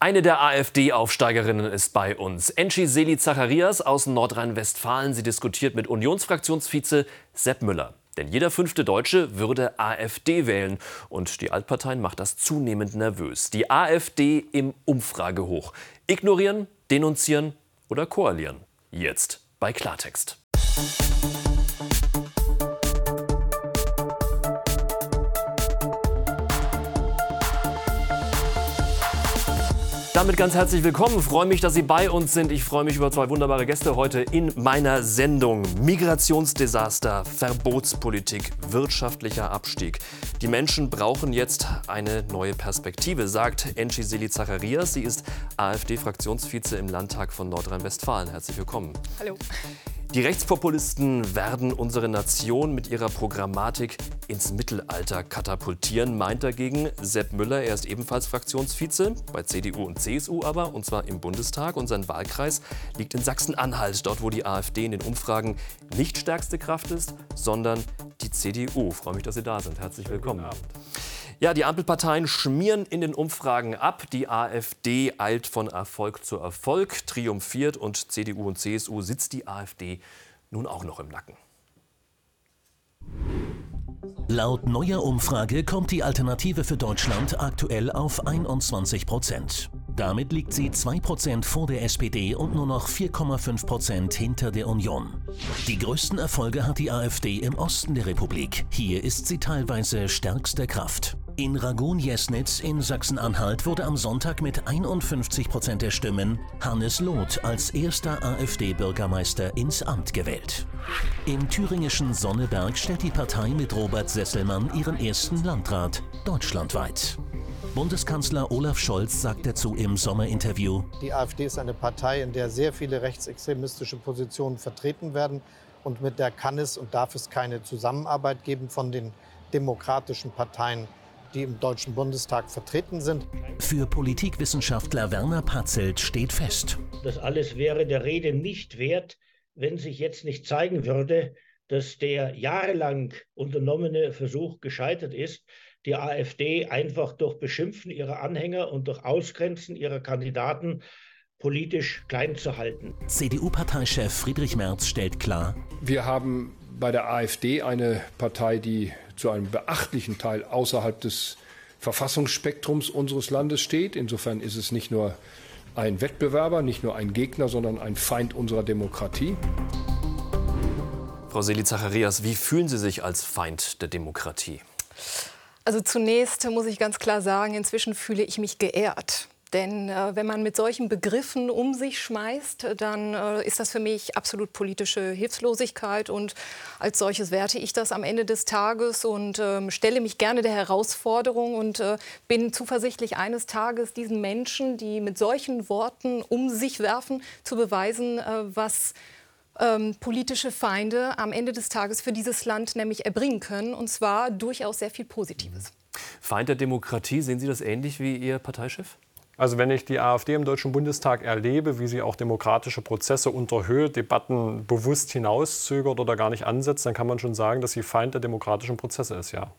Eine der AfD-Aufsteigerinnen ist bei uns. Enchi Seli Zacharias aus Nordrhein-Westfalen. Sie diskutiert mit Unionsfraktionsvize Sepp Müller. Denn jeder fünfte Deutsche würde AfD wählen. Und die Altparteien macht das zunehmend nervös. Die AfD im Umfragehoch. Ignorieren, denunzieren oder koalieren. Jetzt bei Klartext. Damit ganz herzlich willkommen. Freue mich, dass Sie bei uns sind. Ich freue mich über zwei wunderbare Gäste heute in meiner Sendung. Migrationsdesaster, Verbotspolitik, wirtschaftlicher Abstieg. Die Menschen brauchen jetzt eine neue Perspektive, sagt Enchi Seli Zacharias. Sie ist AfD-Fraktionsvize im Landtag von Nordrhein-Westfalen. Herzlich willkommen. Hallo. Die Rechtspopulisten werden unsere Nation mit ihrer Programmatik ins Mittelalter katapultieren, meint dagegen Sepp Müller. Er ist ebenfalls Fraktionsvize, bei CDU und CSU aber, und zwar im Bundestag. Und sein Wahlkreis liegt in Sachsen-Anhalt, dort wo die AfD in den Umfragen nicht stärkste Kraft ist, sondern die CDU. Ich freue mich, dass Sie da sind. Herzlich willkommen. Ja, die Ampelparteien schmieren in den Umfragen ab. Die AfD eilt von Erfolg zu Erfolg, triumphiert und CDU und CSU sitzt die AfD nun auch noch im Nacken. Laut neuer Umfrage kommt die Alternative für Deutschland aktuell auf 21 Prozent. Damit liegt sie 2 Prozent vor der SPD und nur noch 4,5 Prozent hinter der Union. Die größten Erfolge hat die AfD im Osten der Republik. Hier ist sie teilweise stärkste Kraft. In Ragun-Jesnitz in Sachsen-Anhalt wurde am Sonntag mit 51 Prozent der Stimmen Hannes Loth als erster AfD-Bürgermeister ins Amt gewählt. Im thüringischen Sonneberg stellt die Partei mit Robert Sesselmann ihren ersten Landrat deutschlandweit. Bundeskanzler Olaf Scholz sagt dazu im Sommerinterview, Die AfD ist eine Partei, in der sehr viele rechtsextremistische Positionen vertreten werden. Und mit der kann es und darf es keine Zusammenarbeit geben von den demokratischen Parteien die im Deutschen Bundestag vertreten sind. Für Politikwissenschaftler Werner Patzelt steht fest. Das alles wäre der Rede nicht wert, wenn sich jetzt nicht zeigen würde, dass der jahrelang unternommene Versuch gescheitert ist, die AfD einfach durch Beschimpfen ihrer Anhänger und durch Ausgrenzen ihrer Kandidaten politisch klein zu halten. CDU-Parteichef Friedrich Merz stellt klar, wir haben bei der AfD eine Partei, die zu einem beachtlichen Teil außerhalb des Verfassungsspektrums unseres Landes steht. Insofern ist es nicht nur ein Wettbewerber, nicht nur ein Gegner, sondern ein Feind unserer Demokratie. Frau Seli Zacharias, wie fühlen Sie sich als Feind der Demokratie? Also zunächst muss ich ganz klar sagen, inzwischen fühle ich mich geehrt. Denn äh, wenn man mit solchen Begriffen um sich schmeißt, dann äh, ist das für mich absolut politische Hilflosigkeit. Und als solches werte ich das am Ende des Tages und äh, stelle mich gerne der Herausforderung und äh, bin zuversichtlich, eines Tages diesen Menschen, die mit solchen Worten um sich werfen, zu beweisen, äh, was ähm, politische Feinde am Ende des Tages für dieses Land nämlich erbringen können. Und zwar durchaus sehr viel Positives. Feind der Demokratie, sehen Sie das ähnlich wie Ihr Parteichef? Also wenn ich die AfD im Deutschen Bundestag erlebe, wie sie auch demokratische Prozesse unterhöht, Debatten bewusst hinauszögert oder gar nicht ansetzt, dann kann man schon sagen, dass sie Feind der demokratischen Prozesse ist, ja.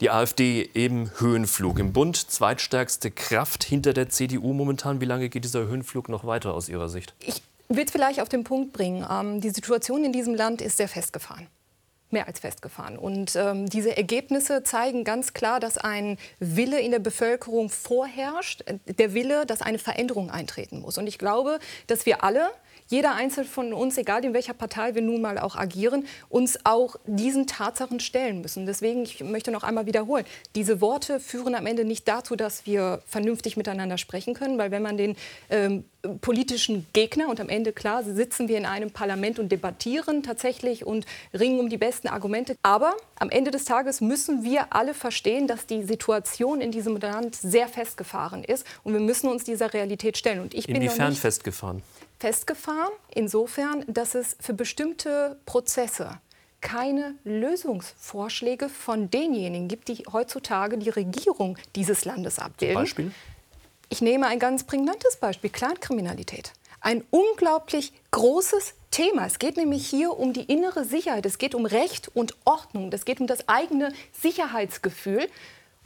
Die AfD im Höhenflug. Im Bund zweitstärkste Kraft hinter der CDU momentan. Wie lange geht dieser Höhenflug noch weiter aus Ihrer Sicht? Ich will es vielleicht auf den Punkt bringen. Ähm, die Situation in diesem Land ist sehr festgefahren mehr als festgefahren. Und ähm, diese Ergebnisse zeigen ganz klar, dass ein Wille in der Bevölkerung vorherrscht, der Wille, dass eine Veränderung eintreten muss. Und ich glaube, dass wir alle jeder Einzelne von uns, egal in welcher Partei wir nun mal auch agieren, uns auch diesen Tatsachen stellen müssen. Deswegen, ich möchte noch einmal wiederholen, diese Worte führen am Ende nicht dazu, dass wir vernünftig miteinander sprechen können, weil wenn man den ähm, politischen Gegner und am Ende klar sitzen wir in einem Parlament und debattieren tatsächlich und ringen um die besten Argumente. Aber am Ende des Tages müssen wir alle verstehen, dass die Situation in diesem Land sehr festgefahren ist und wir müssen uns dieser Realität stellen. Und ich bin Inwiefern festgefahren? Festgefahren, insofern, dass es für bestimmte Prozesse keine Lösungsvorschläge von denjenigen gibt, die heutzutage die Regierung dieses Landes abbilden. Zum Beispiel? Ich nehme ein ganz prägnantes Beispiel, Clankriminalität. Ein unglaublich großes Thema. Es geht nämlich hier um die innere Sicherheit. Es geht um Recht und Ordnung. Es geht um das eigene Sicherheitsgefühl.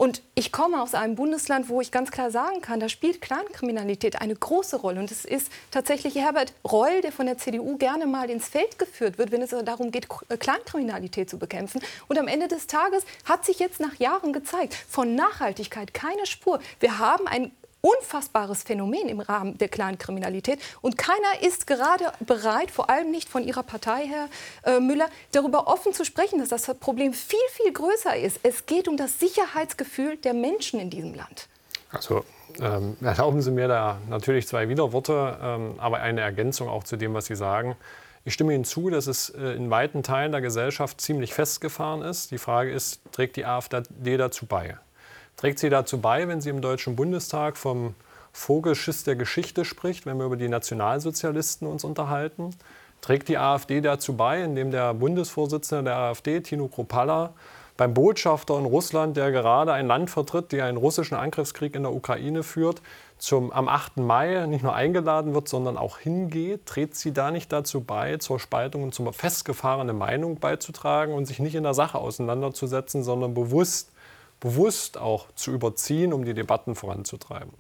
Und ich komme aus einem Bundesland, wo ich ganz klar sagen kann, da spielt Clankriminalität eine große Rolle. Und es ist tatsächlich Herbert Reul, der von der CDU gerne mal ins Feld geführt wird, wenn es darum geht, Clankriminalität zu bekämpfen. Und am Ende des Tages hat sich jetzt nach Jahren gezeigt, von Nachhaltigkeit keine Spur. Wir haben ein unfassbares Phänomen im Rahmen der Clankriminalität. Und keiner ist gerade bereit, vor allem nicht von Ihrer Partei, Herr äh, Müller, darüber offen zu sprechen, dass das Problem viel, viel größer ist. Es geht um das Sicherheitsgefühl der Menschen in diesem Land. Also ähm, erlauben Sie mir da natürlich zwei Widerworte, ähm, aber eine Ergänzung auch zu dem, was Sie sagen. Ich stimme Ihnen zu, dass es äh, in weiten Teilen der Gesellschaft ziemlich festgefahren ist. Die Frage ist, trägt die AfD dazu bei? Trägt sie dazu bei, wenn sie im Deutschen Bundestag vom Vogelschiss der Geschichte spricht, wenn wir über die Nationalsozialisten uns unterhalten? Trägt die AfD dazu bei, indem der Bundesvorsitzende der AfD, Tino Kropalla, beim Botschafter in Russland, der gerade ein Land vertritt, der einen russischen Angriffskrieg in der Ukraine führt, zum, am 8. Mai nicht nur eingeladen wird, sondern auch hingeht, trägt sie da nicht dazu bei, zur Spaltung und zur festgefahrenen Meinung beizutragen und sich nicht in der Sache auseinanderzusetzen, sondern bewusst bewusst auch zu überziehen, um die Debatten voranzutreiben.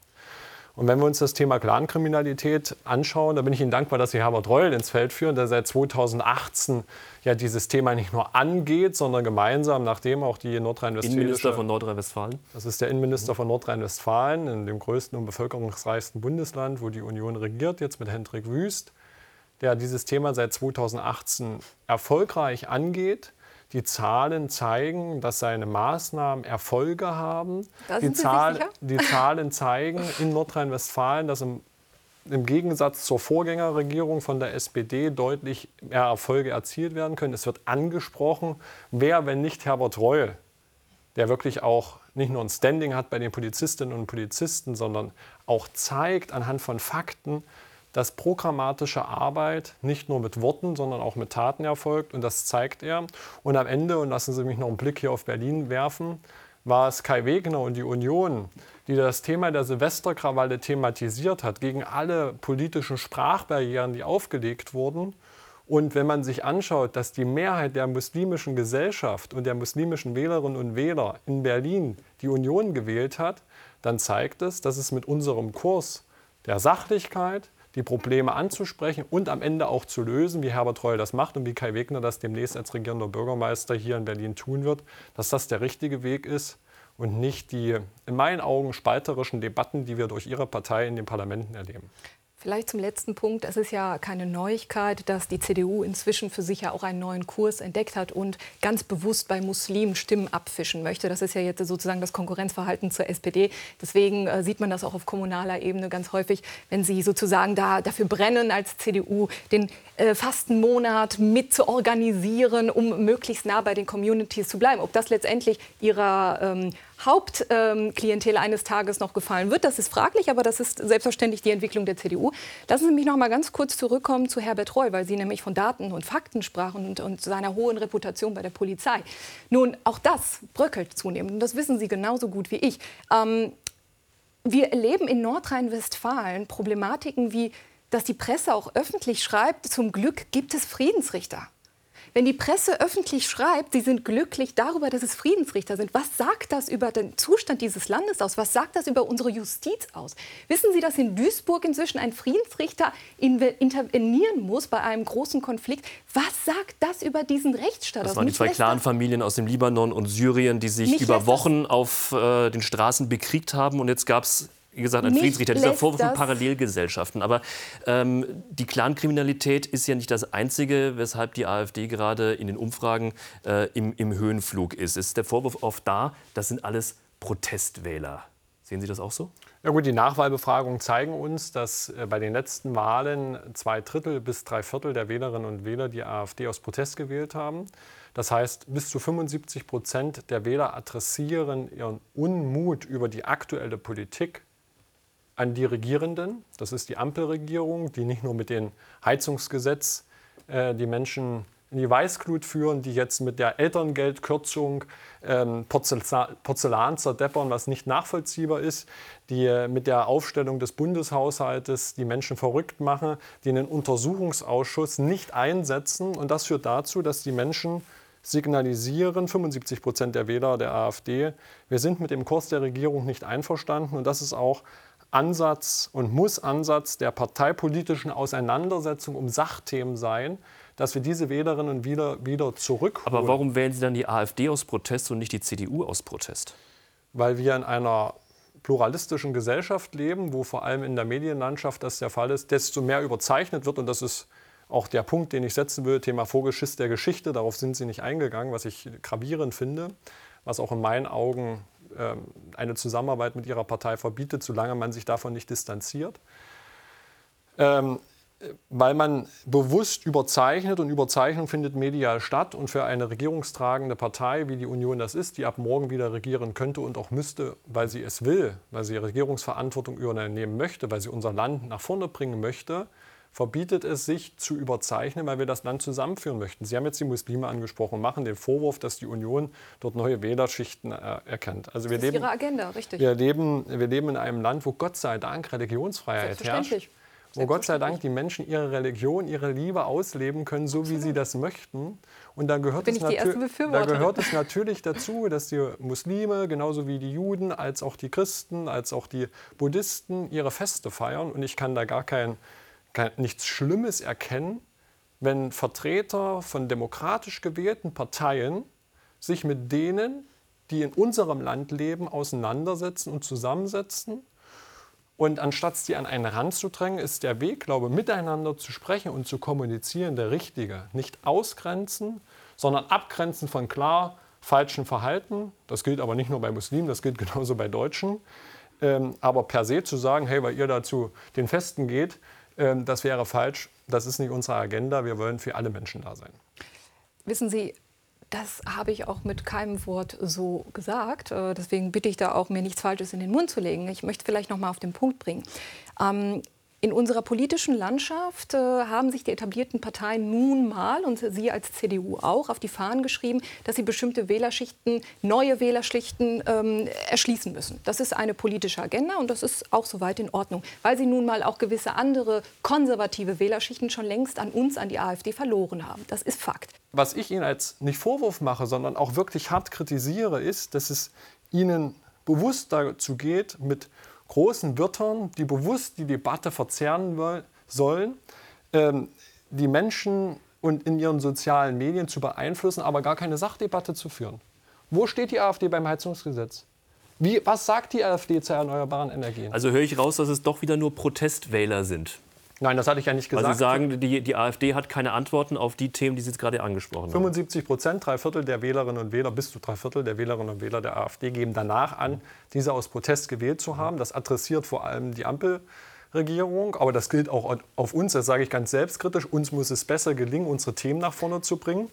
Und wenn wir uns das Thema Clankriminalität anschauen, da bin ich Ihnen dankbar, dass Sie Herbert Reul ins Feld führen, der seit 2018 ja dieses Thema nicht nur angeht, sondern gemeinsam, nachdem auch die nordrhein-westfälische... Innenminister von Nordrhein-Westfalen. Das ist der Innenminister von Nordrhein-Westfalen, in dem größten und bevölkerungsreichsten Bundesland, wo die Union regiert, jetzt mit Hendrik Wüst, der dieses Thema seit 2018 erfolgreich angeht die Zahlen zeigen, dass seine Maßnahmen Erfolge haben. Die, Zahl, die Zahlen zeigen in Nordrhein-Westfalen, dass im, im, Gegensatz zur Vorgängerregierung von der SPD deutlich mehr Erfolge erzielt werden können. Es wird angesprochen, wer, wenn nicht Herbert Reul, der wirklich auch nicht nur ein Standing hat bei den Polizistinnen und Polizisten, sondern auch zeigt anhand von Fakten, dass programmatische Arbeit nicht nur mit Worten, sondern auch mit Taten erfolgt. Und das zeigt er. Und am Ende, und lassen Sie mich noch einen Blick hier auf Berlin werfen, war es Kai Wegner und die Union, die das Thema der Silvesterkrawalle thematisiert hat, gegen alle politischen Sprachbarrieren, die aufgelegt wurden. Und wenn man sich anschaut, dass die Mehrheit der muslimischen Gesellschaft und der muslimischen Wählerinnen und Wähler in Berlin die Union gewählt hat, dann zeigt es, dass es mit unserem Kurs der Sachlichkeit, die Probleme anzusprechen und am Ende auch zu lösen, wie Herbert Reul das macht und wie Kai Wegner das demnächst als regierender Bürgermeister hier in Berlin tun wird, dass das der richtige Weg ist und nicht die in meinen Augen spalterischen Debatten, die wir durch Ihre Partei in den Parlamenten erleben. Vielleicht zum letzten Punkt. Es ist ja keine Neuigkeit, dass die CDU inzwischen für sich ja auch einen neuen Kurs entdeckt hat und ganz bewusst bei Muslimen Stimmen abfischen möchte. Das ist ja jetzt sozusagen das Konkurrenzverhalten zur SPD. Deswegen äh, sieht man das auch auf kommunaler Ebene ganz häufig, wenn sie sozusagen da dafür brennen als CDU, den äh, Fastenmonat mit zu organisieren, um möglichst nah bei den Communities zu bleiben. Ob das letztendlich ihrer ähm, Hauptklientel eines Tages noch gefallen wird. Das ist fraglich, aber das ist selbstverständlich die Entwicklung der CDU. Lassen Sie mich noch mal ganz kurz zurückkommen zu Herbert Reul, weil Sie nämlich von Daten und Fakten sprachen und, und seiner hohen Reputation bei der Polizei. Nun, auch das bröckelt zunehmend und das wissen Sie genauso gut wie ich. Ähm, wir erleben in Nordrhein-Westfalen Problematiken wie, dass die Presse auch öffentlich schreibt, zum Glück gibt es Friedensrichter. Wenn die Presse öffentlich schreibt, sie sind glücklich darüber, dass es Friedensrichter sind, was sagt das über den Zustand dieses Landes aus? Was sagt das über unsere Justiz aus? Wissen Sie, dass in Duisburg inzwischen ein Friedensrichter intervenieren muss bei einem großen Konflikt? Was sagt das über diesen Rechtsstaat aus? Das waren die zwei Clanfamilien aus dem Libanon und Syrien, die sich über Wochen auf äh, den Straßen bekriegt haben. Und jetzt gab es wie gesagt, ein Friedensrichter, dieser Vorwurf von Parallelgesellschaften. Aber ähm, die Clankriminalität ist ja nicht das Einzige, weshalb die AfD gerade in den Umfragen äh, im, im Höhenflug ist. Es ist der Vorwurf oft da, das sind alles Protestwähler. Sehen Sie das auch so? Ja gut, die Nachwahlbefragungen zeigen uns, dass äh, bei den letzten Wahlen zwei Drittel bis drei Viertel der Wählerinnen und Wähler die AfD aus Protest gewählt haben. Das heißt, bis zu 75 Prozent der Wähler adressieren ihren Unmut über die aktuelle Politik an die Regierenden. Das ist die Ampelregierung, die nicht nur mit dem Heizungsgesetz äh, die Menschen in die Weißglut führen, die jetzt mit der Elterngeldkürzung ähm, Porzellan, Porzellan zerdeppern, was nicht nachvollziehbar ist, die äh, mit der Aufstellung des Bundeshaushaltes die Menschen verrückt machen, die einen Untersuchungsausschuss nicht einsetzen. Und das führt dazu, dass die Menschen signalisieren 75 Prozent der Wähler der AfD, wir sind mit dem Kurs der Regierung nicht einverstanden. Und das ist auch Ansatz und muss Ansatz der parteipolitischen Auseinandersetzung um Sachthemen sein, dass wir diese Wählerinnen und Wähler wieder zurückholen. Aber warum wählen Sie dann die AfD aus Protest und nicht die CDU aus Protest? Weil wir in einer pluralistischen Gesellschaft leben, wo vor allem in der Medienlandschaft das der Fall ist, desto mehr überzeichnet wird und das ist auch der Punkt, den ich setzen will, Thema Vorgeschiss der Geschichte, darauf sind Sie nicht eingegangen, was ich gravierend finde, was auch in meinen Augen eine Zusammenarbeit mit Ihrer Partei verbietet, solange man sich davon nicht distanziert. Ähm, weil man bewusst überzeichnet und Überzeichnung findet medial statt und für eine regierungstragende Partei, wie die Union das ist, die ab morgen wieder regieren könnte und auch müsste, weil sie es will, weil sie Regierungsverantwortung übernehmen möchte, weil sie unser Land nach vorne bringen möchte, verbietet es sich zu überzeichnen, weil wir das Land zusammenführen möchten. Sie haben jetzt die Muslime angesprochen und machen den Vorwurf, dass die Union dort neue Wählerschichten äh, erkennt. Also wir das ist leben, Ihre Agenda, richtig. Wir leben, wir leben in einem Land, wo Gott sei Dank Religionsfreiheit herrscht. Wo Gott sei Dank die Menschen ihre Religion, ihre Liebe ausleben können, so wie sie das möchten. Und da gehört, es, da gehört es natürlich dazu, dass die Muslime, genauso wie die Juden, als auch die Christen, als auch die Buddhisten ihre Feste feiern. Und ich kann da gar kein nichts Schlimmes erkennen, wenn Vertreter von demokratisch gewählten Parteien sich mit denen, die in unserem Land leben, auseinandersetzen und zusammensetzen. Und anstatt sie an einen Rand zu drängen, ist der Weg, glaube ich, miteinander zu sprechen und zu kommunizieren der richtige. Nicht ausgrenzen, sondern abgrenzen von klar falschen Verhalten. Das gilt aber nicht nur bei Muslimen, das gilt genauso bei Deutschen. Ähm, aber per se zu sagen, hey, weil ihr dazu den Festen geht, das wäre falsch. Das ist nicht unsere Agenda. Wir wollen für alle Menschen da sein. Wissen Sie, das habe ich auch mit keinem Wort so gesagt. Äh, deswegen bitte ich da auch, mir nichts Falsches in den Mund zu legen. Ich möchte vielleicht noch mal auf den Punkt bringen. Ähm, in unserer politischen Landschaft äh, haben sich die etablierten Parteien nun mal und Sie als CDU auch auf die Fahnen geschrieben, dass sie bestimmte Wählerschichten, neue Wählerschichten ähm, erschließen müssen. Das ist eine politische Agenda und das ist auch soweit in Ordnung, weil sie nun mal auch gewisse andere konservative Wählerschichten schon längst an uns, an die AfD verloren haben. Das ist Fakt. Was ich Ihnen als nicht Vorwurf mache, sondern auch wirklich hart kritisiere, ist, dass es Ihnen bewusst dazu geht, mit großen Wörtern, die bewusst die Debatte verzerren sollen, ähm, die Menschen und in ihren sozialen Medien zu beeinflussen, aber gar keine Sachdebatte zu führen. Wo steht die AfD beim Heizungsgesetz? Wie, was sagt die AfD zu erneuerbaren Energien? Also höre ich raus, dass es doch wieder nur Protestwähler sind. Nein, das hatte ich ja nicht gesagt. Also Sie sagen, die, die AfD hat keine Antworten auf die Themen, die Sie jetzt gerade angesprochen haben. 75 Prozent, drei Viertel der Wählerinnen und Wähler, bis zu drei Viertel der Wählerinnen und Wähler der AfD geben danach an, diese aus Protest gewählt zu haben. Das adressiert vor allem die Ampelregierung, aber das gilt auch auf uns, das sage ich ganz selbstkritisch. Uns muss es besser gelingen, unsere Themen nach vorne zu bringen.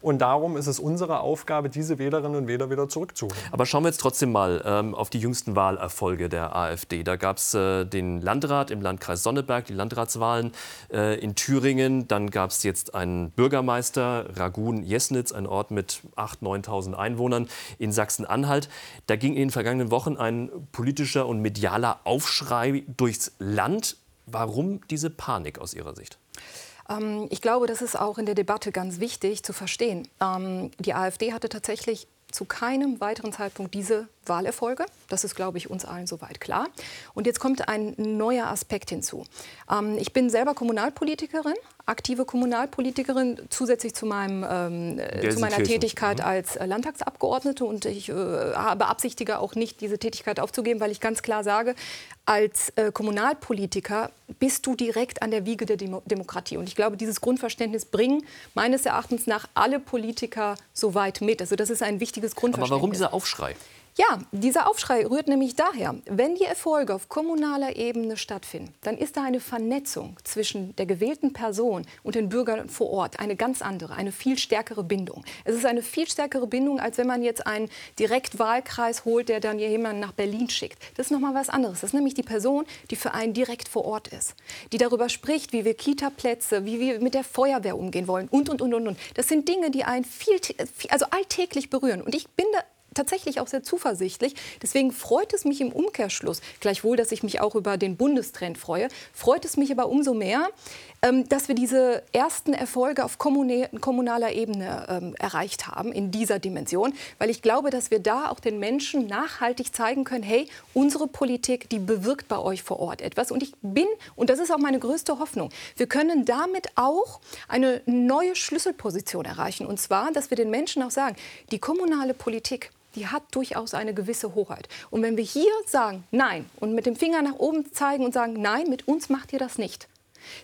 Und darum ist es unsere Aufgabe, diese Wählerinnen und Wähler wieder zurückzuholen. Aber schauen wir jetzt trotzdem mal ähm, auf die jüngsten Wahlerfolge der AfD. Da gab es äh, den Landrat im Landkreis Sonneberg, die Landratswahlen äh, in Thüringen. Dann gab es jetzt einen Bürgermeister, Ragun-Jesnitz, ein Ort mit 8.000, 9.000 Einwohnern in Sachsen-Anhalt. Da ging in den vergangenen Wochen ein politischer und medialer Aufschrei durchs Land. Warum diese Panik aus Ihrer Sicht? Ähm, ich glaube, das ist auch in der Debatte ganz wichtig zu verstehen. Ähm, die AfD hatte tatsächlich zu keinem weiteren Zeitpunkt diese Wahlerfolge. Das ist, glaube ich, uns allen soweit klar. Und jetzt kommt ein neuer Aspekt hinzu. Ähm, ich bin selber Kommunalpolitikerin, aktive Kommunalpolitikerin, zusätzlich zu, meinem, ähm, äh, zu meiner Tätigkeit mhm. als äh, Landtagsabgeordnete. Und ich äh, beabsichtige auch nicht, diese Tätigkeit aufzugeben, weil ich ganz klar sage, als äh, Kommunalpolitiker bist du direkt an der Wiege der Demo Demokratie. Und ich glaube, dieses Grundverständnis bringen meines Erachtens nach alle Politiker so weit mit. Also das ist ein wichtiges Grundverständnis. Aber warum dieser Aufschrei? Ja, dieser Aufschrei rührt nämlich daher, wenn die Erfolge auf kommunaler Ebene stattfinden, dann ist da eine Vernetzung zwischen der gewählten Person und den Bürgern vor Ort eine ganz andere, eine viel stärkere Bindung. Es ist eine viel stärkere Bindung, als wenn man jetzt einen Direktwahlkreis holt, der dann jemanden nach Berlin schickt. Das ist noch mal was anderes. Das ist nämlich die Person, die für einen direkt vor Ort ist, die darüber spricht, wie wir Kita-Plätze, wie wir mit der Feuerwehr umgehen wollen und und und und und. Das sind Dinge, die einen viel, also alltäglich berühren. Und ich bin da tatsächlich auch sehr zuversichtlich. Deswegen freut es mich im Umkehrschluss, gleichwohl, dass ich mich auch über den Bundestrend freue, freut es mich aber umso mehr, dass wir diese ersten Erfolge auf kommunaler Ebene ähm, erreicht haben in dieser Dimension, weil ich glaube, dass wir da auch den Menschen nachhaltig zeigen können, hey, unsere Politik, die bewirkt bei euch vor Ort etwas. Und ich bin, und das ist auch meine größte Hoffnung, wir können damit auch eine neue Schlüsselposition erreichen. Und zwar, dass wir den Menschen auch sagen, die kommunale Politik, die hat durchaus eine gewisse Hoheit. Und wenn wir hier sagen, nein, und mit dem Finger nach oben zeigen und sagen, nein, mit uns macht ihr das nicht,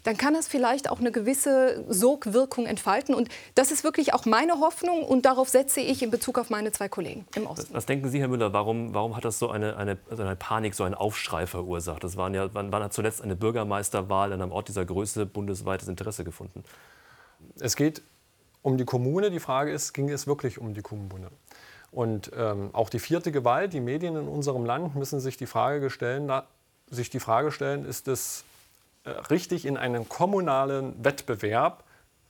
dann kann das vielleicht auch eine gewisse Sogwirkung entfalten. Und das ist wirklich auch meine Hoffnung und darauf setze ich in Bezug auf meine zwei Kollegen im Osten. Was denken Sie, Herr Müller, warum, warum hat das so eine, eine, also eine Panik, so einen Aufschrei verursacht? Das waren ja, wann, wann hat zuletzt eine Bürgermeisterwahl in einem Ort dieser Größe bundesweites Interesse gefunden? Es geht um die Kommune. Die Frage ist, ging es wirklich um die Kommune? Und ähm, auch die vierte Gewalt, die Medien in unserem Land müssen sich die Frage stellen, sich die Frage stellen, ist es richtig in einen kommunalen Wettbewerb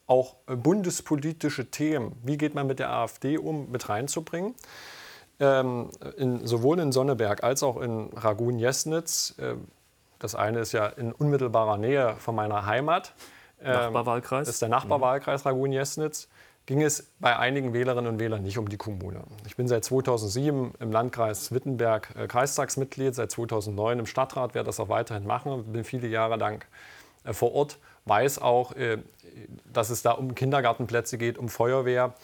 auch bundespolitische Themen, wie geht man mit der AfD um, mit reinzubringen. Ähm, in, sowohl in Sonneberg als auch in Ragun-Jesnitz. Äh, das eine ist ja in unmittelbarer Nähe von meiner Heimat. Ähm, Nachbarwahlkreis? Das ist der Nachbarwahlkreis mhm. Ragun-Jesnitz ging es bei einigen Wählerinnen und Wählern nicht um die Kommune. Ich bin seit 2007 im Landkreis Wittenberg äh, Kreistagsmitglied, seit 2009 im Stadtrat, werde das auch weiterhin machen, bin viele Jahre lang äh, vor Ort, weiß auch, äh, dass es da um Kindergartenplätze geht, um Feuerwehr.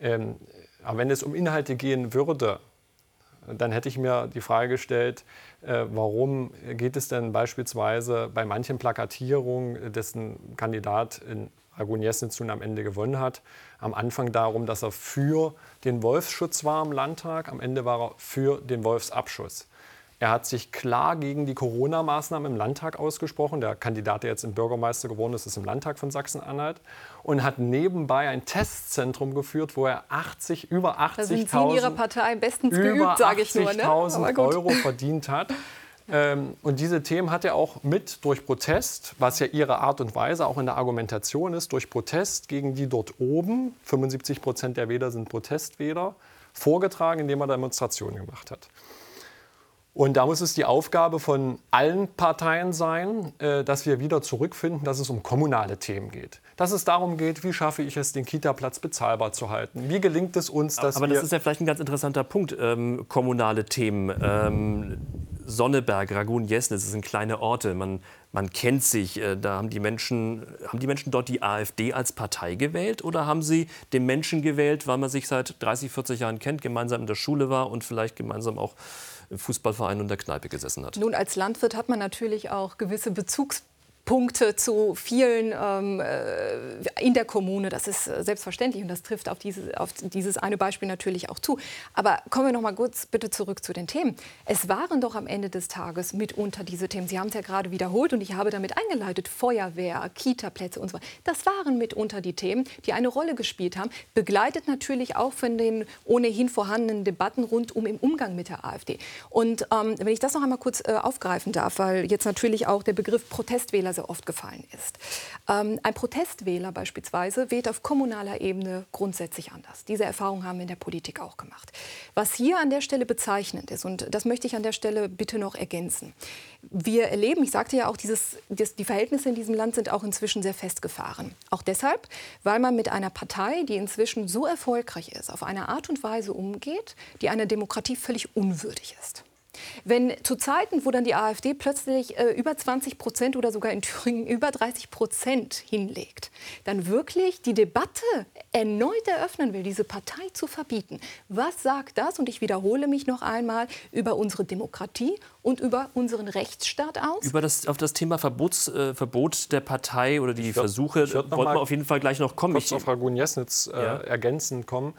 Ähm, aber wenn es um Inhalte gehen würde, dann hätte ich mir die Frage gestellt, äh, warum geht es denn beispielsweise bei manchen Plakatierungen, dessen Kandidat in Ragun Jesnitz nun am Ende gewonnen hat, am Anfang darum, dass er für den Wolfsschutz war im Landtag, am Ende war er für den Wolfsabschuss. Er hat sich klar gegen die Corona-Maßnahmen im Landtag ausgesprochen. Der Kandidat, der jetzt im Bürgermeister geworden ist, ist im Landtag von Sachsen-Anhalt. Und hat nebenbei ein Testzentrum geführt, wo er 80, über 80.000 da sind Sie in Ihrer Partei bestens geübt, sage ich nur. Ne? Euro verdient hat. Ähm, und diese Themen hat er auch mit durch Protest, was ja ihre Art und Weise auch in der Argumentation ist, durch Protest gegen die dort oben, 75 Prozent der Wähler sind Protestwähler, vorgetragen, indem er Demonstrationen gemacht hat. Und da muss es die Aufgabe von allen Parteien sein, äh, dass wir wieder zurückfinden, dass es um kommunale Themen geht. Dass es darum geht, wie schaffe ich es, den Kita-Platz bezahlbar zu halten? Wie gelingt es uns, dass Aber das ist ja vielleicht ein ganz interessanter Punkt, ähm, kommunale Themen. Ähm, Sonneberg, Ragun, Jesnitz, das sind kleine Orte. Man, man kennt sich. Äh, da haben die, Menschen, haben die Menschen dort die AfD als Partei gewählt oder haben sie den Menschen gewählt, weil man sich seit 30, 40 Jahren kennt, gemeinsam in der Schule war und vielleicht gemeinsam auch im Fußballverein und der Kneipe gesessen hat? Nun, als Landwirt hat man natürlich auch gewisse Bezugspunkte Punkte zu vielen ähm, äh, in der Kommune. Das ist äh, selbstverständlich und das trifft auf, diese, auf dieses eine Beispiel natürlich auch zu. Aber kommen wir noch mal kurz bitte zurück zu den Themen. Es waren doch am Ende des Tages mitunter diese Themen. Sie haben es ja gerade wiederholt und ich habe damit eingeleitet. Feuerwehr, Kita-Plätze und so weiter. Das waren mitunter die Themen, die eine Rolle gespielt haben. Begleitet natürlich auch von den ohnehin vorhandenen Debatten rund um im Umgang mit der AfD. Und ähm, wenn ich das noch einmal kurz äh, aufgreifen darf, weil jetzt natürlich auch der Begriff Protestwähler sehr oft gefallen ist. Ähm, ein Protestwähler beispielsweise wählt auf kommunaler Ebene grundsätzlich anders. Diese Erfahrung haben wir in der Politik auch gemacht. Was hier an der Stelle bezeichnend ist, und das möchte ich an der Stelle bitte noch ergänzen. Wir erleben, ich sagte ja auch, dieses, die Verhältnisse in diesem Land sind auch inzwischen sehr festgefahren. Auch deshalb, weil man mit einer Partei, die inzwischen so erfolgreich ist, auf eine Art und Weise umgeht, die einer Demokratie völlig unwürdig ist. Wenn zu Zeiten, wo dann die AfD plötzlich äh, über 20 Prozent oder sogar in Thüringen über 30 Prozent hinlegt, dann wirklich die Debatte erneut eröffnen will, diese Partei zu verbieten. Was sagt das, und ich wiederhole mich noch einmal, über unsere Demokratie und über unseren Rechtsstaat aus? Über das, auf das Thema Verbots, äh, Verbot der Partei oder die Versuche wollten wir auf jeden Fall gleich noch kommen. Kurz auf Ragun Jesnitz äh, ja. ergänzend kommen.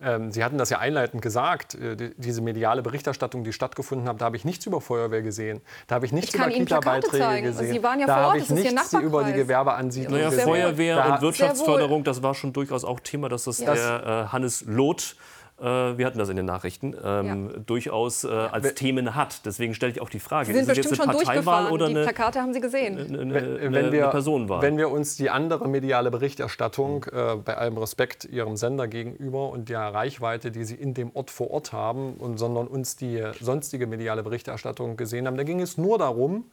Ähm, Sie hatten das ja einleitend gesagt, äh, diese mediale Berichterstattung, die stattgefunden hat, da habe ich nichts über Feuerwehr gesehen. Da habe ich nichts ich über Kita-Beiträge gesehen. Sie waren ja da vor Ort, ich nichts über die Gewerbeansiedlung naja, Feuerwehr da und Wirtschaftsförderung, das war schon durchaus auch Thema, dass das ja. der äh, Hannes Loth wir hatten das in den Nachrichten, ähm, ja. durchaus äh, als Themen hat. Deswegen stelle ich auch die Frage, Sie sind ist bestimmt jetzt eine schon Parteiwahl oder eine, die Plakate haben Sie gesehen. Eine, eine, wenn, wenn wir, Personenwahl? Wenn wir uns die andere mediale Berichterstattung, äh, bei allem Respekt Ihrem Sender gegenüber und der Reichweite, die Sie in dem Ort vor Ort haben, und, sondern uns die sonstige mediale Berichterstattung gesehen haben, da ging es nur darum,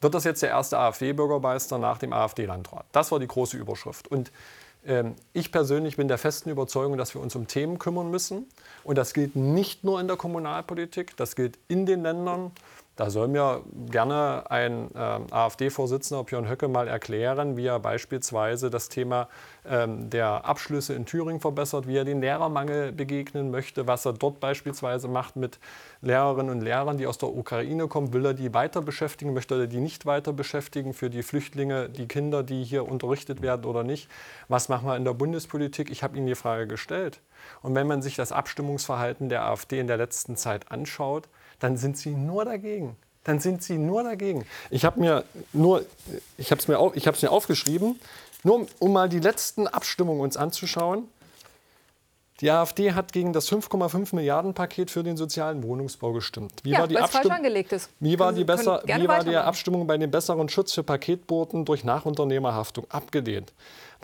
wird das jetzt der erste AfD-Bürgermeister nach dem AfD-Landrat? Das war die große Überschrift. Und ich persönlich bin der festen Überzeugung, dass wir uns um Themen kümmern müssen. Und das gilt nicht nur in der Kommunalpolitik, das gilt in den Ländern. Da soll mir gerne ein äh, AfD-Vorsitzender Björn Höcke mal erklären, wie er beispielsweise das Thema ähm, der Abschlüsse in Thüringen verbessert, wie er den Lehrermangel begegnen möchte, was er dort beispielsweise macht mit Lehrerinnen und Lehrern, die aus der Ukraine kommen. Will er die weiter beschäftigen, möchte er die nicht weiter beschäftigen für die Flüchtlinge, die Kinder, die hier unterrichtet werden oder nicht? Was machen wir in der Bundespolitik? Ich habe Ihnen die Frage gestellt. Und wenn man sich das Abstimmungsverhalten der AfD in der letzten Zeit anschaut, dann sind sie nur dagegen. Dann sind sie nur dagegen. Ich habe mir nur, ich habe es mir, auf, ich mir aufgeschrieben, nur um, um mal die letzten Abstimmungen uns anzuschauen. Die AfD hat gegen das 5,5 Milliarden Paket für den sozialen Wohnungsbau gestimmt. Wie ja, war die, Abstimm wie war die, besser, wie war die Abstimmung bei dem besseren Schutz für Paketboten durch Nachunternehmerhaftung? Abgelehnt.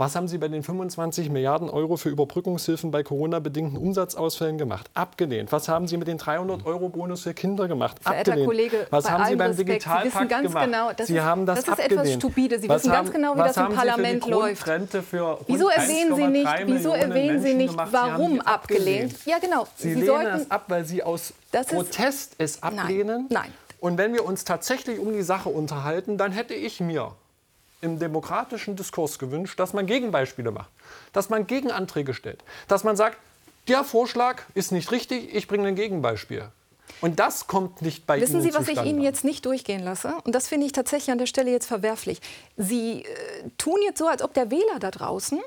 Was haben Sie bei den 25 Milliarden Euro für Überbrückungshilfen bei Corona-bedingten Umsatzausfällen gemacht? Abgelehnt. Was haben Sie mit den 300 Euro Bonus für Kinder gemacht? Verehrter Abgelehnt. Kollege, was haben Sie beim Respekt, Digitalpakt Sie ganz gemacht? Genau, das Sie ist, haben das, das ist etwas stupide. Sie was wissen haben, ganz genau, wie das im Parlament läuft. wieso erwähnen Sie nicht, wieso erwähnen Sie nicht warum abgelehnt? Ja, genau. Sie, Sie lehnen es ab, weil Sie aus Protest es ablehnen. Nein. Nein. Und wenn wir uns tatsächlich um die Sache unterhalten, dann hätte ich mir im demokratischen Diskurs gewünscht, dass man Gegenbeispiele macht, dass man Gegenanträge stellt, dass man sagt, der Vorschlag ist nicht richtig, ich bringe ein Gegenbeispiel. Und das kommt nicht bei Wissen Ihnen Sie, was ich Ihnen jetzt nicht durchgehen lasse? Und das finde ich tatsächlich an der Stelle jetzt verwerflich. Sie äh, tun jetzt so, als ob der Wähler da draußen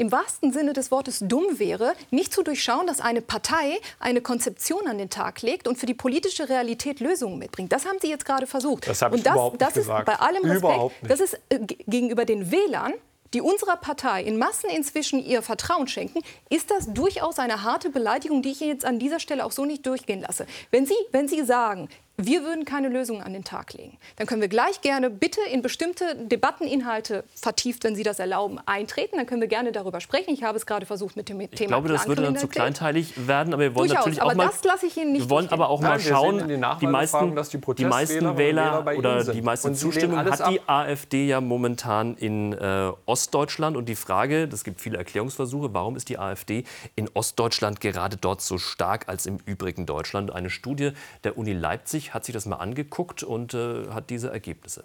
im wahrsten Sinne des Wortes dumm wäre, nicht zu durchschauen, dass eine Partei eine Konzeption an den Tag legt und für die politische Realität Lösungen mitbringt. Das haben Sie jetzt gerade versucht. Das habe ich und das, überhaupt das nicht gesagt. ist bei allem Respekt, das ist äh, gegenüber den Wählern die unserer Partei in Massen inzwischen ihr Vertrauen schenken, ist das durchaus eine harte Beleidigung, die ich jetzt an dieser Stelle auch so nicht durchgehen lasse. Wenn Sie, wenn Sie sagen, wir würden keine Lösungen an den Tag legen. Dann können wir gleich gerne bitte in bestimmte Debatteninhalte vertieft, wenn Sie das erlauben, eintreten. Dann können wir gerne darüber sprechen. Ich habe es gerade versucht mit dem Thema Ich glaube, das würde dann zu kleinteilig werden, aber wir wollen Durchaus, natürlich auch mal, das lasse ich Ihnen nicht wir wollen aber auch Nein, mal schauen, die meisten, die, die meisten Wähler oder die meiste Zustimmung hat die AfD ja momentan in äh, Ostdeutschland und die Frage, es gibt viele Erklärungsversuche, warum ist die AfD in Ostdeutschland gerade dort so stark als im übrigen Deutschland? Eine Studie der Uni Leipzig hat sich das mal angeguckt und äh, hat diese Ergebnisse.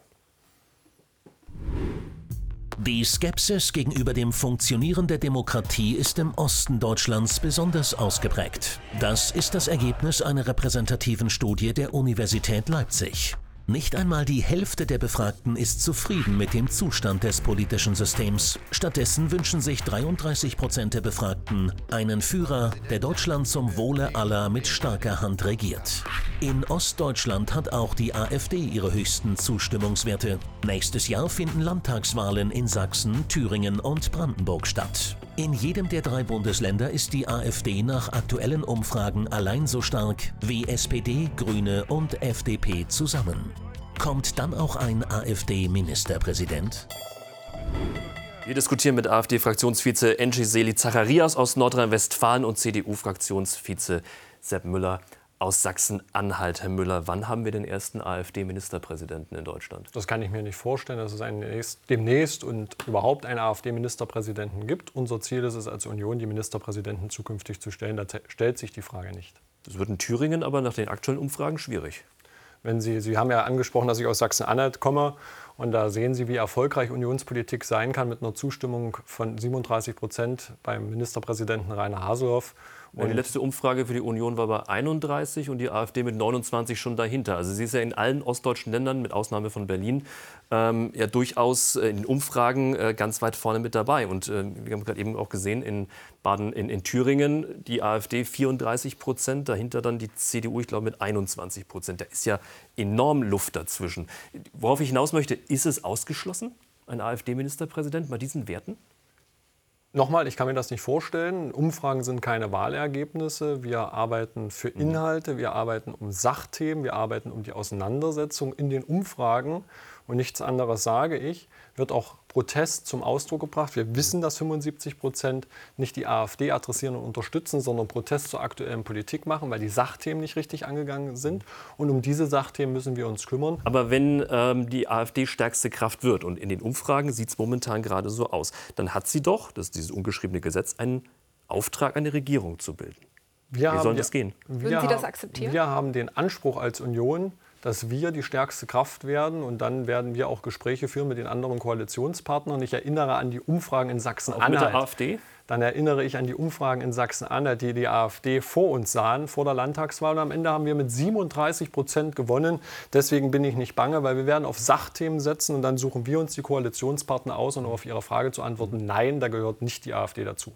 Die Skepsis gegenüber dem Funktionieren der Demokratie ist im Osten Deutschlands besonders ausgeprägt. Das ist das Ergebnis einer repräsentativen Studie der Universität Leipzig. Nicht einmal die Hälfte der Befragten ist zufrieden mit dem Zustand des politischen Systems. Stattdessen wünschen sich 33 Prozent der Befragten einen Führer, der Deutschland zum Wohle aller mit starker Hand regiert. In Ostdeutschland hat auch die AfD ihre höchsten Zustimmungswerte. Nächstes Jahr finden Landtagswahlen in Sachsen, Thüringen und Brandenburg statt. In jedem der drei Bundesländer ist die AfD nach aktuellen Umfragen allein so stark wie SPD, Grüne und FDP zusammen. Kommt dann auch ein AfD-Ministerpräsident? Wir diskutieren mit AfD-Fraktionsvize Engie Seli Zacharias aus Nordrhein-Westfalen und CDU-Fraktionsvize Sepp Müller aus Sachsen-Anhalt. Herr Müller, wann haben wir den ersten AfD-Ministerpräsidenten in Deutschland? Das kann ich mir nicht vorstellen, dass es einen demnächst und überhaupt einen AfD-Ministerpräsidenten gibt. Unser Ziel ist es als Union, die Ministerpräsidenten zukünftig zu stellen. Da stellt sich die Frage nicht. Das wird in Thüringen aber nach den aktuellen Umfragen schwierig. Wenn Sie, Sie haben ja angesprochen, dass ich aus Sachsen-Anhalt komme. Und da sehen Sie, wie erfolgreich Unionspolitik sein kann mit einer Zustimmung von 37 Prozent beim Ministerpräsidenten Rainer Haseloff. Und die letzte Umfrage für die Union war bei 31 und die AfD mit 29 schon dahinter. Also sie ist ja in allen ostdeutschen Ländern, mit Ausnahme von Berlin, ähm, ja durchaus äh, in den Umfragen äh, ganz weit vorne mit dabei. Und äh, wir haben gerade eben auch gesehen, in Baden, in, in, Thüringen die AfD 34 Prozent, dahinter dann die CDU, ich glaube, mit 21 Prozent. Da ist ja enorm Luft dazwischen. Worauf ich hinaus möchte, ist es ausgeschlossen, ein AfD-Ministerpräsident bei diesen Werten? Nochmal, ich kann mir das nicht vorstellen. Umfragen sind keine Wahlergebnisse. Wir arbeiten für mhm. Inhalte, wir arbeiten um Sachthemen, wir arbeiten um die Auseinandersetzung in den Umfragen. Und nichts anderes sage ich wird auch Protest zum Ausdruck gebracht. Wir wissen, dass 75 Prozent nicht die AfD adressieren und unterstützen, sondern Protest zur aktuellen Politik machen, weil die Sachthemen nicht richtig angegangen sind. Und um diese Sachthemen müssen wir uns kümmern. Aber wenn ähm, die AfD stärkste Kraft wird, und in den Umfragen sieht es momentan gerade so aus, dann hat sie doch, das ist dieses ungeschriebene Gesetz, einen Auftrag, eine Regierung zu bilden. Wir Wie soll das gehen? Würden Sie das akzeptieren? Wir haben den Anspruch als Union, dass wir die stärkste Kraft werden und dann werden wir auch Gespräche führen mit den anderen Koalitionspartnern. Ich erinnere an die Umfragen in Sachsen-Anhalt. Mit der AfD? Dann erinnere ich an die Umfragen in Sachsen-Anhalt, die die AfD vor uns sahen, vor der Landtagswahl. Und am Ende haben wir mit 37 Prozent gewonnen. Deswegen bin ich nicht bange, weil wir werden auf Sachthemen setzen und dann suchen wir uns die Koalitionspartner aus. Und um auf Ihre Frage zu antworten, nein, da gehört nicht die AfD dazu.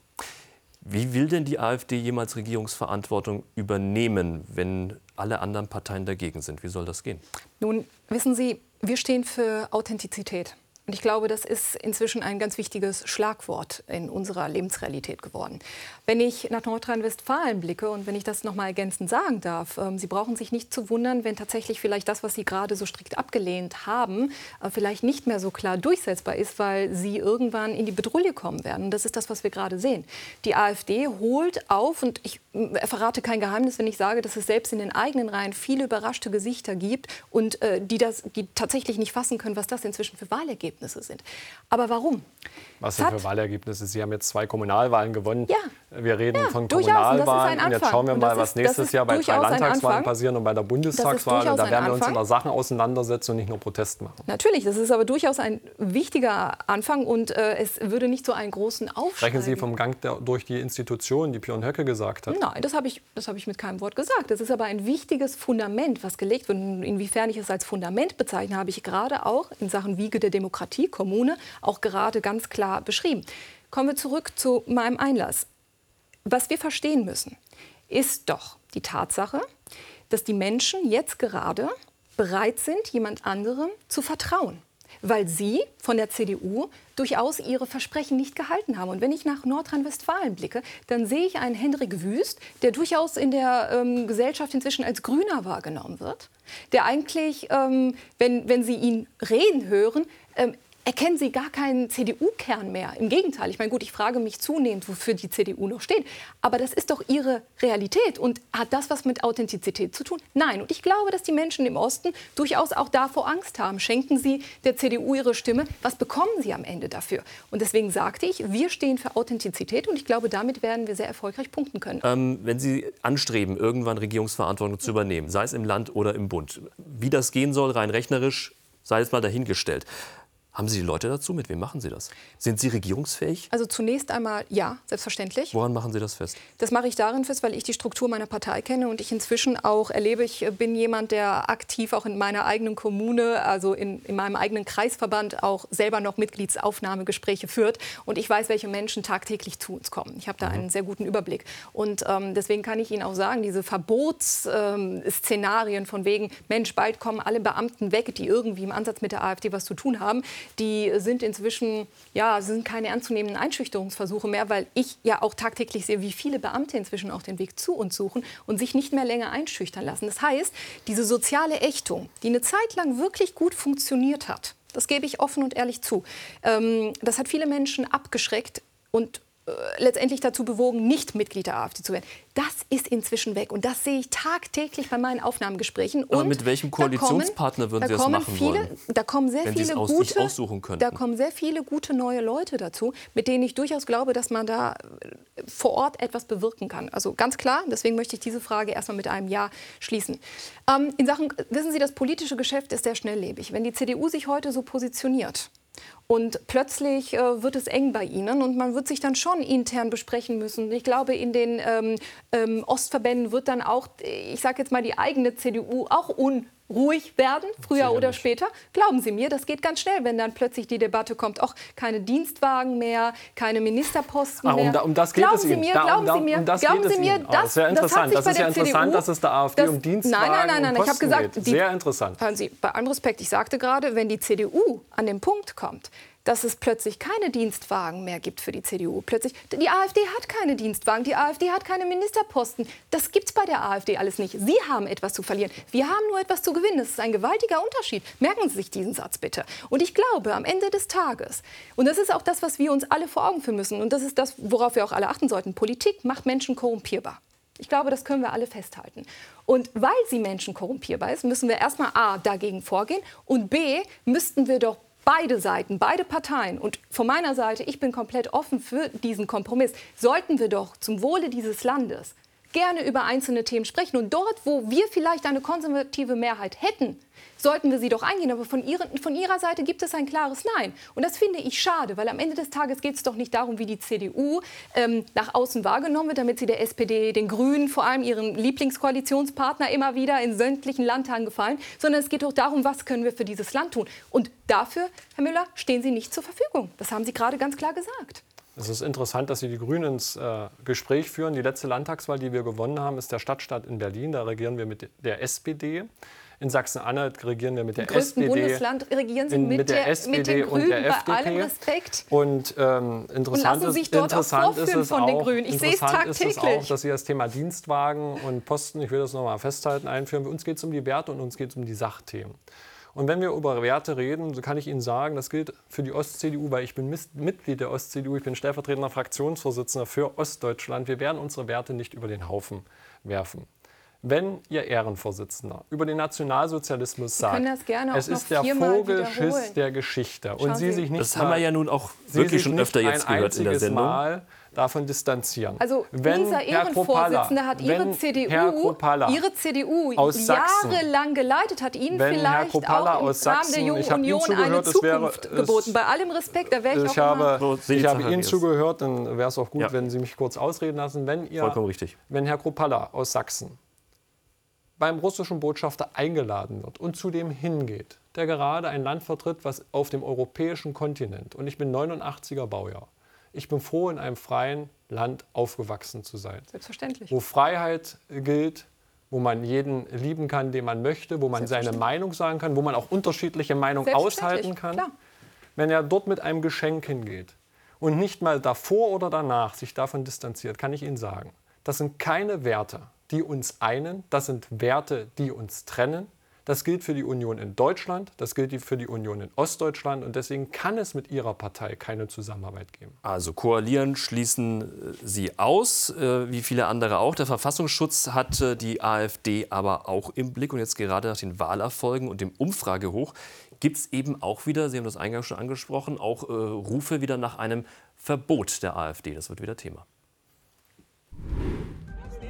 Wie will denn die AfD jemals Regierungsverantwortung übernehmen, wenn alle anderen Parteien dagegen sind? Wie soll das gehen? Nun, wissen Sie, wir stehen für Authentizität. Und ich glaube, das ist inzwischen ein ganz wichtiges Schlagwort in unserer Lebensrealität geworden. Wenn ich nach Nordrhein-Westfalen blicke und wenn ich das noch mal ergänzend sagen darf, ähm, Sie brauchen sich nicht zu wundern, wenn tatsächlich vielleicht das, was Sie gerade so strikt abgelehnt haben, äh, vielleicht nicht mehr so klar durchsetzbar ist, weil Sie irgendwann in die Bedrulle kommen werden. Und das ist das, was wir gerade sehen. Die AfD holt auf und ich äh, verrate kein Geheimnis, wenn ich sage, dass es selbst in den eigenen Reihen viele überraschte Gesichter gibt und äh, die das die tatsächlich nicht fassen können, was das inzwischen für Wahlergebnisse Wahlergebnisse sind. Aber warum? Was sind für Wahlergebnisse? Sie haben jetzt zwei Kommunalwahlen gewonnen. Ja. Wir reden ja, von Kommunalwahlen. Und, und, jetzt schauen wir mal, was nächstes Jahr bei drei Landtagswahlen passieren und bei der Bundestagswahl. Und da werden wir uns der Sachen auseinandersetzen und nicht nur Protest machen. Natürlich, das ist aber durchaus ein wichtiger Anfang und äh, es würde nicht so einen großen Aufschrei. Sprechen Sie vom Gang der, durch die Institutionen, die Björn Höcke gesagt hat? Nein, das habe ich, hab ich mit keinem Wort gesagt. Das ist aber ein wichtiges Fundament, was gelegt wird. Inwiefern ich es als Fundament bezeichne, habe ich gerade auch in Sachen Wiege der Demokratie, Kommune, auch gerade ganz klar beschrieben. Kommen wir zurück zu meinem Einlass. Was wir verstehen müssen, ist doch die Tatsache, dass die Menschen jetzt gerade bereit sind, jemand anderem zu vertrauen weil sie von der CDU durchaus ihre Versprechen nicht gehalten haben. Und wenn ich nach Nordrhein-Westfalen blicke, dann sehe ich einen Hendrik Wüst, der durchaus in der ähm, Gesellschaft inzwischen als Grüner wahrgenommen wird, der eigentlich, ähm, wenn, wenn Sie ihn reden hören, ähm, erkennen Sie gar keinen CDU-Kern mehr. Im Gegenteil, ich meine, gut, ich frage mich zunehmend, wofür die CDU noch steht. Aber das ist doch ihre Realität. Und hat das was mit Authentizität zu tun? Nein. Und ich glaube, dass die Menschen im Osten durchaus auch davor Angst haben. Schenken Sie der CDU ihre Stimme, was bekommen sie am Ende dafür? Und deswegen sagte ich, wir stehen für Authentizität und ich glaube, damit werden wir sehr erfolgreich punkten können. Ähm, wenn Sie anstreben, irgendwann Regierungsverantwortung zu übernehmen, sei es im Land oder im Bund, wie das gehen soll, rein rechnerisch, sei es mal dahingestellt. Haben Sie die Leute dazu? Mit wem machen Sie das? Sind Sie regierungsfähig? Also zunächst einmal ja, selbstverständlich. Woran machen Sie das fest? Das mache ich darin fest, weil ich die Struktur meiner Partei kenne und ich inzwischen auch erlebe, ich bin jemand, der aktiv auch in meiner eigenen Kommune, also in, in meinem eigenen Kreisverband auch selber noch Mitgliedsaufnahmegespräche führt. Und ich weiß, welche Menschen tagtäglich zu uns kommen. Ich habe da mhm. einen sehr guten Überblick. Und ähm, deswegen kann ich Ihnen auch sagen, diese Verbotsszenarien ähm, von wegen, Mensch, bald kommen alle Beamten weg, die irgendwie im Ansatz mit der AfD was zu tun haben, die sind inzwischen, ja, sind keine ernstzunehmenden Einschüchterungsversuche mehr, weil ich ja auch tagtäglich sehe, wie viele Beamte inzwischen auch den Weg zu uns suchen und sich nicht mehr länger einschüchtern lassen. Das heißt, diese soziale Ächtung, die eine Zeit lang wirklich gut funktioniert hat, das gebe ich offen und ehrlich zu, ähm, das hat viele Menschen abgeschreckt und letztendlich dazu bewogen, nicht Mitglied der AfD zu werden. Das ist inzwischen weg und das sehe ich tagtäglich bei meinen Aufnahmegesprächen. Aber und mit welchem Koalitionspartner kommen, würden Sie das machen viele, wollen? Da kommen sehr viele gute, aussuchen könnten. da kommen sehr viele gute neue Leute dazu, mit denen ich durchaus glaube, dass man da äh, vor Ort etwas bewirken kann. Also ganz klar. Deswegen möchte ich diese Frage erstmal mit einem Ja schließen. Ähm, in Sachen, wissen Sie, das politische Geschäft ist sehr schnelllebig. Wenn die CDU sich heute so positioniert und plötzlich äh, wird es eng bei ihnen und man wird sich dann schon intern besprechen müssen. Ich glaube, in den ähm, ähm, Ostverbänden wird dann auch, ich sage jetzt mal, die eigene CDU auch un ruhig werden, früher Sicherlich. oder später. Glauben Sie mir, das geht ganz schnell, wenn dann plötzlich die Debatte kommt, auch keine Dienstwagen mehr, keine Ministerposten ah, um, da, um das geht glauben es Sie Ihnen. mir, glauben da, Sie mir, um das glauben geht Sie mir, das, ah, das ist sehr interessant. Das, das ist ja interessant, CDU, dass es der AfD das, um Dienstwagen Nein, nein, nein, nein, ich habe gesagt, die, sehr interessant. Hören Sie, bei allem Respekt, ich sagte gerade, wenn die CDU an den Punkt kommt, dass es plötzlich keine Dienstwagen mehr gibt für die CDU. Plötzlich, die AfD hat keine Dienstwagen, die AfD hat keine Ministerposten. Das gibt es bei der AfD alles nicht. Sie haben etwas zu verlieren. Wir haben nur etwas zu gewinnen. Das ist ein gewaltiger Unterschied. Merken Sie sich diesen Satz bitte. Und ich glaube, am Ende des Tages, und das ist auch das, was wir uns alle vor Augen führen müssen, und das ist das, worauf wir auch alle achten sollten, Politik macht Menschen korrumpierbar. Ich glaube, das können wir alle festhalten. Und weil sie Menschen korrumpierbar ist, müssen wir erstmal A dagegen vorgehen und B müssten wir doch beide Seiten, beide Parteien. Und von meiner Seite, ich bin komplett offen für diesen Kompromiss, sollten wir doch zum Wohle dieses Landes gerne über einzelne Themen sprechen. Und dort, wo wir vielleicht eine konservative Mehrheit hätten, sollten wir sie doch eingehen. Aber von, ihren, von Ihrer Seite gibt es ein klares Nein. Und das finde ich schade, weil am Ende des Tages geht es doch nicht darum, wie die CDU ähm, nach außen wahrgenommen wird, damit sie der SPD, den Grünen, vor allem ihren Lieblingskoalitionspartner immer wieder in sämtlichen Landtagen gefallen, sondern es geht doch darum, was können wir für dieses Land tun. Und dafür, Herr Müller, stehen Sie nicht zur Verfügung. Das haben Sie gerade ganz klar gesagt. Es ist interessant, dass Sie die Grünen ins äh, Gespräch führen. Die letzte Landtagswahl, die wir gewonnen haben, ist der Stadtstaat in Berlin. Da regieren wir mit der SPD. In Sachsen-Anhalt regieren wir mit der Im größten SPD. Bundesland regieren Sie in, mit, mit der, der, SPD mit den und Grünen, der FDP. bei allem Respekt. Und ähm, interessant, Und ist, dort auch interessant ist es von auch, den Grünen. Ich sehe es interessant ist es tagtäglich. auch, dass Sie das Thema Dienstwagen und Posten, ich will das nochmal festhalten, einführen. Uns geht es um die Werte und uns geht es um die Sachthemen. Und wenn wir über Werte reden, so kann ich Ihnen sagen, das gilt für die Ost-CDU, weil ich bin Mitglied der Ost-CDU, ich bin stellvertretender Fraktionsvorsitzender für Ostdeutschland. Wir werden unsere Werte nicht über den Haufen werfen. Wenn Ihr Ehrenvorsitzender über den Nationalsozialismus sagt, können das gerne auch es ist der Vogelschiss der Geschichte und Schauen Sie Sie. sich nicht Das mal, haben wir ja nun auch wirklich schon öfter jetzt ein gehört in der einziges Sendung. Mal davon distanzieren. Also Wenn Ehrenvorsitzender Kropalla- hat Ihre wenn CDU, Herr Kropalla Ihre CDU aus Sachsen- jahrelang geleitet, hat Ihnen Wenn Herr vielleicht auch im aus Rahmen Sachsen- der Jungen Union zugehört, eine wäre- Zukunft es- geboten. Bei allem Respekt, da wäre ich, ich auch habe, ich habe Ihnen zugehört, dann wäre es auch gut, Ja. wenn Sie mich kurz ausreden lassen. Wenn, ihr, Vollkommen richtig. wenn Herr Kropalla aus Sachsen beim russischen Botschafter eingeladen wird und zu dem hingeht, der gerade ein Land vertritt, was auf dem europäischen Kontinent, und ich bin 89er Baujahr, ich bin froh, in einem freien Land aufgewachsen zu sein, Selbstverständlich. wo Freiheit gilt, wo man jeden lieben kann, den man möchte, wo man seine Meinung sagen kann, wo man auch unterschiedliche Meinungen aushalten kann. Klar. Wenn er dort mit einem Geschenk hingeht und nicht mal davor oder danach sich davon distanziert, kann ich Ihnen sagen, das sind keine Werte, die uns einen, das sind Werte, die uns trennen. Das gilt für die Union in Deutschland, das gilt für die Union in Ostdeutschland und deswegen kann es mit Ihrer Partei keine Zusammenarbeit geben. Also koalieren schließen äh, Sie aus, äh, wie viele andere auch. Der Verfassungsschutz hat äh, die AfD aber auch im Blick. Und jetzt gerade nach den Wahlerfolgen und dem Umfragehoch gibt es eben auch wieder, Sie haben das eingangs schon angesprochen, auch Rufe wieder nach einem Verbot der AfD. Das wird wieder Thema.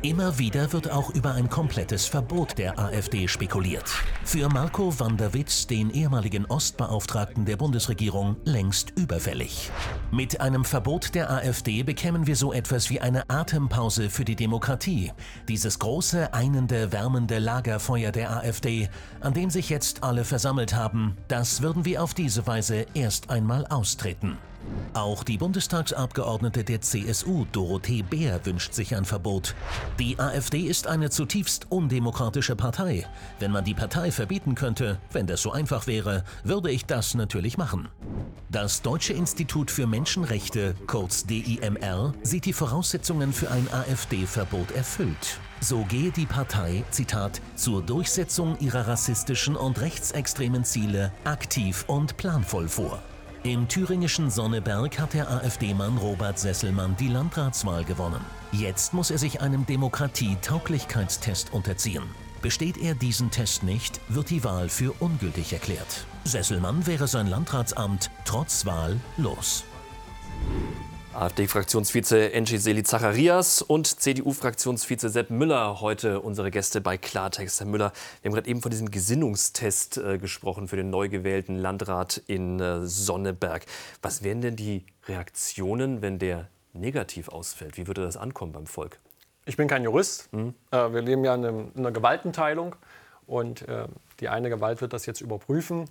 Immer wieder wird auch über ein komplettes Verbot der AfD spekuliert. Für Marco van der Witz, den ehemaligen Ostbeauftragten der Bundesregierung, längst überfällig. Mit einem Verbot der AfD bekämen wir so etwas wie eine Atempause für die Demokratie. Dieses große, einende, wärmende Lagerfeuer der AfD, an dem sich jetzt alle versammelt haben, das würden wir auf diese Weise erst einmal austreten. Auch die Bundestagsabgeordnete der CSU, Dorothee Bär, wünscht sich ein Verbot. Die AfD ist eine zutiefst undemokratische Partei. Wenn man die Partei verbieten könnte, wenn das so einfach wäre, würde ich das natürlich machen. Das Deutsche Institut für Menschenrechte, kurz DIMR, sieht die Voraussetzungen für ein AfD-Verbot erfüllt. So gehe die Partei, Zitat, zur Durchsetzung ihrer rassistischen und rechtsextremen Ziele aktiv und planvoll vor. Im thüringischen Sonneberg hat der AfD-Mann Robert Sesselmann die Landratswahl gewonnen. Jetzt muss er sich einem Demokratie-Tauglichkeitstest unterziehen. Besteht er diesen Test nicht, wird die Wahl für ungültig erklärt. Sesselmann wäre sein Landratsamt trotz Wahl los. AfD-Fraktionsvize Enchi Seli Zacharias und CDU-Fraktionsvize Sepp Müller heute unsere Gäste bei Klartext. Herr Müller, wir haben gerade eben von diesem Gesinnungstest äh, gesprochen für den neu gewählten Landrat in äh, Sonneberg. Was wären denn die Reaktionen, wenn der negativ ausfällt? Wie würde das ankommen beim Volk? Ich bin kein Jurist. Äh, wir leben ja in, einem, in einer Gewaltenteilung und äh, die eine Gewalt wird das jetzt überprüfen.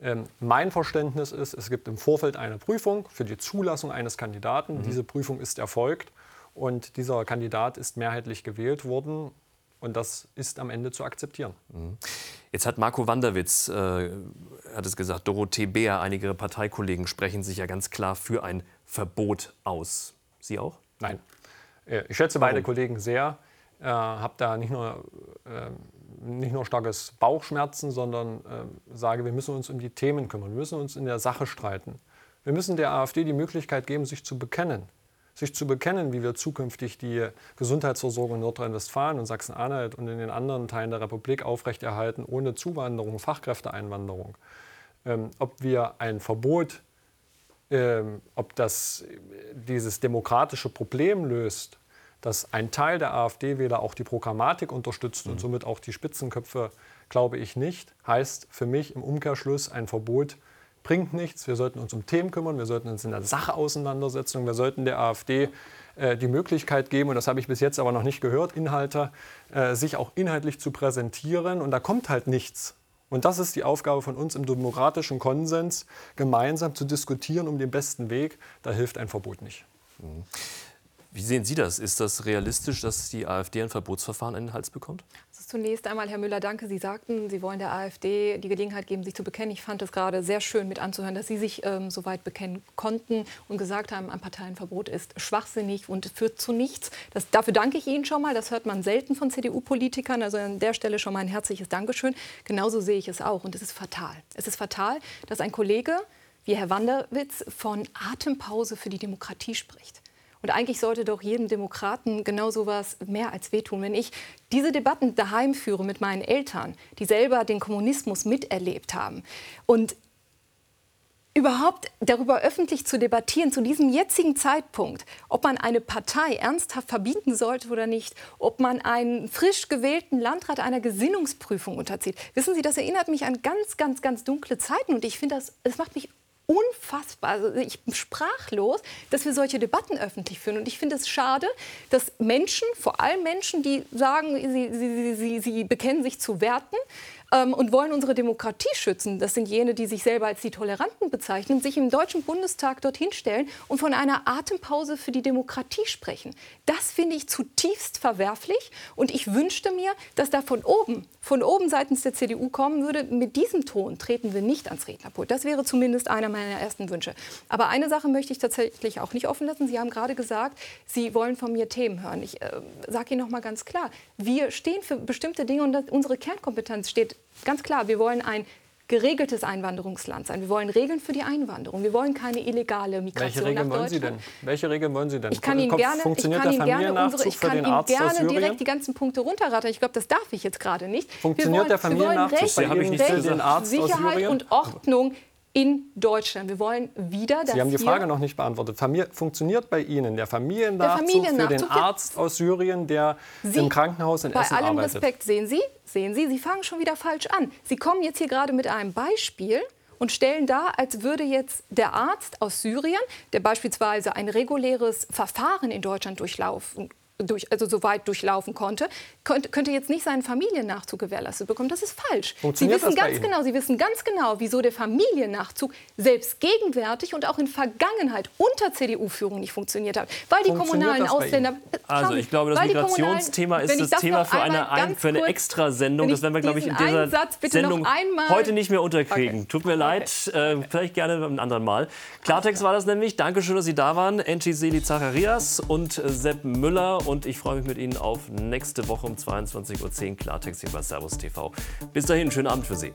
Ähm, mein Verständnis ist, es gibt im Vorfeld eine Prüfung für die Zulassung eines Kandidaten. Diese Prüfung ist erfolgt und dieser Kandidat ist mehrheitlich gewählt worden. Und das ist am Ende zu akzeptieren. Jetzt hat Marco Wanderwitz, äh, hat es gesagt, Dorothee Beer, einige Parteikollegen sprechen sich ja ganz klar für ein Verbot aus. Sie auch? Nein. Äh, ich schätze Warum? beide Kollegen sehr. Äh, habe da nicht nur, äh, nicht nur starkes Bauchschmerzen, sondern äh, sage, wir müssen uns um die Themen kümmern. Wir müssen uns in der Sache streiten. Wir müssen der AfD die Möglichkeit geben, sich zu bekennen sich zu bekennen, wie wir zukünftig die Gesundheitsversorgung in Nordrhein-Westfalen und Sachsen-Anhalt und in den anderen Teilen der Republik aufrechterhalten, ohne Zuwanderung, Fachkräfteeinwanderung. Ähm, ob wir ein Verbot, ähm, ob das dieses demokratische Problem löst, dass ein Teil der AfD-Wähler auch die Programmatik unterstützt mhm. und somit auch die Spitzenköpfe, glaube ich nicht, heißt für mich im Umkehrschluss ein Verbot bringt nichts. Wir sollten uns um Themen kümmern, wir sollten uns in der Sache auseinandersetzen, wir sollten der AfD äh, die Möglichkeit geben, und das habe ich bis jetzt aber noch nicht gehört, Inhalte, äh, sich auch inhaltlich zu präsentieren. Und da kommt halt nichts. Und das ist die Aufgabe von uns im demokratischen Konsens, gemeinsam zu diskutieren um den besten Weg. Da hilft ein Verbot nicht. Mhm. Wie sehen Sie das? Ist das realistisch, dass die AfD ein Verbotsverfahren in den Hals bekommt? zunächst einmal, Herr Müller, danke. Sie sagten, Sie wollen der AfD die Gelegenheit geben, sich zu bekennen. Ich fand es gerade sehr schön mit anzuhören, dass Sie sich ähm, so weit bekennen konnten und gesagt haben, ein Parteienverbot ist schwachsinnig und führt zu nichts. Das, dafür danke ich Ihnen schon mal. Das hört man selten von CDU-Politikern. Also an der Stelle schon mal ein herzliches Dankeschön. Genauso sehe ich es auch. Und es ist fatal. Es ist fatal, dass ein Kollege wie Herr Wanderwitz von Atempause für die Demokratie spricht. Und eigentlich sollte doch jedem Demokraten genau so was mehr als wehtun. Wenn ich diese Debatten daheim führe mit meinen Eltern, die selber den Kommunismus miterlebt haben und überhaupt darüber öffentlich zu debattieren, zu diesem jetzigen Zeitpunkt, ob man eine Partei ernsthaft verbieten sollte oder nicht, ob man einen frisch gewählten Landrat einer Gesinnungsprüfung unterzieht. Wissen Sie, das erinnert mich an ganz, ganz, ganz dunkle Zeiten und ich finde, das, das macht mich unfassbar, also ich bin sprachlos, dass wir solche Debatten öffentlich führen. Und ich finde es schade, dass Menschen, vor allem Menschen, die sagen, sie, sie, sie, sie bekennen sich zu Werten, ähm, und wollen unsere Demokratie schützen. Das sind jene, die sich selber als die Toleranten bezeichnen, sich im Deutschen Bundestag dorthin stellen und von einer Atempause für die Demokratie sprechen. Das finde ich zutiefst verwerflich und ich wünschte mir, dass da von oben, von oben seitens der CDU kommen würde, mit diesem Ton treten wir nicht ans Rednerpult. Das wäre zumindest einer meiner ersten Wünsche. Aber eine Sache möchte ich tatsächlich auch nicht offen lassen. Sie haben gerade gesagt, Sie wollen von mir Themen hören. Ich äh, sage Ihnen noch mal ganz klar, wir stehen für bestimmte Dinge und unsere Kernkompetenz steht ganz klar, wir wollen ein geregeltes Einwanderungsland sein. Wir wollen Regeln für die Einwanderung. Wir wollen keine illegale Migration Welche Regeln wollen Sie denn? Welche Regeln wollen Sie denn? Ich kann Ihnen gerne, funktioniert ich kann der Ihnen gerne, unsere, ich kann Ihnen gerne direkt die ganzen Punkte runterrattern. Ich glaube, das darf ich jetzt gerade nicht. Funktioniert wollen, der Familiennachzug Ihnen nicht für den Arzt Sicherheit und Ordnung in Deutschland. Wir wollen wieder, dass Sie haben die Frage noch nicht beantwortet. Familie, funktioniert bei Ihnen der Familiennachzug, der Familiennachzug für den Arzt aus Syrien, der Sie, im Krankenhaus in Essen arbeitet? Bei allem Respekt sehen Sie, sehen Sie, Sie fangen schon wieder falsch an. Sie kommen jetzt hier gerade mit einem Beispiel und stellen dar, als würde jetzt der Arzt aus Syrien, der beispielsweise ein reguläres Verfahren in Deutschland durchlaufen durch, also so weit durchlaufen konnte, könnte, könnte jetzt nicht seinen Familiennachzug gewährleistet bekommen. Das ist falsch. Sie wissen ganz genau, Sie wissen ganz genau, wieso der Familiennachzug selbst gegenwärtig und auch in Vergangenheit unter CDU-Führung nicht funktioniert hat, weil die kommunalen Ausländer. Also ich glaube, das Migrationsthema ist das, das Thema für eine, ein, für eine Extrasendung. Das werden wir, glaube ich, in dieser Sendung heute nicht mehr unterkriegen. Okay. Tut mir leid, äh, vielleicht gerne ein anderen Mal. Klartext war das nämlich. Dankeschön, dass Sie da waren. Enchi Seli Zacharias und Sepp Müller und ich freue mich mit Ihnen auf nächste Woche um 22.10 Uhr Klartext hier bei Servus TV. Bis dahin, schönen Abend für Sie.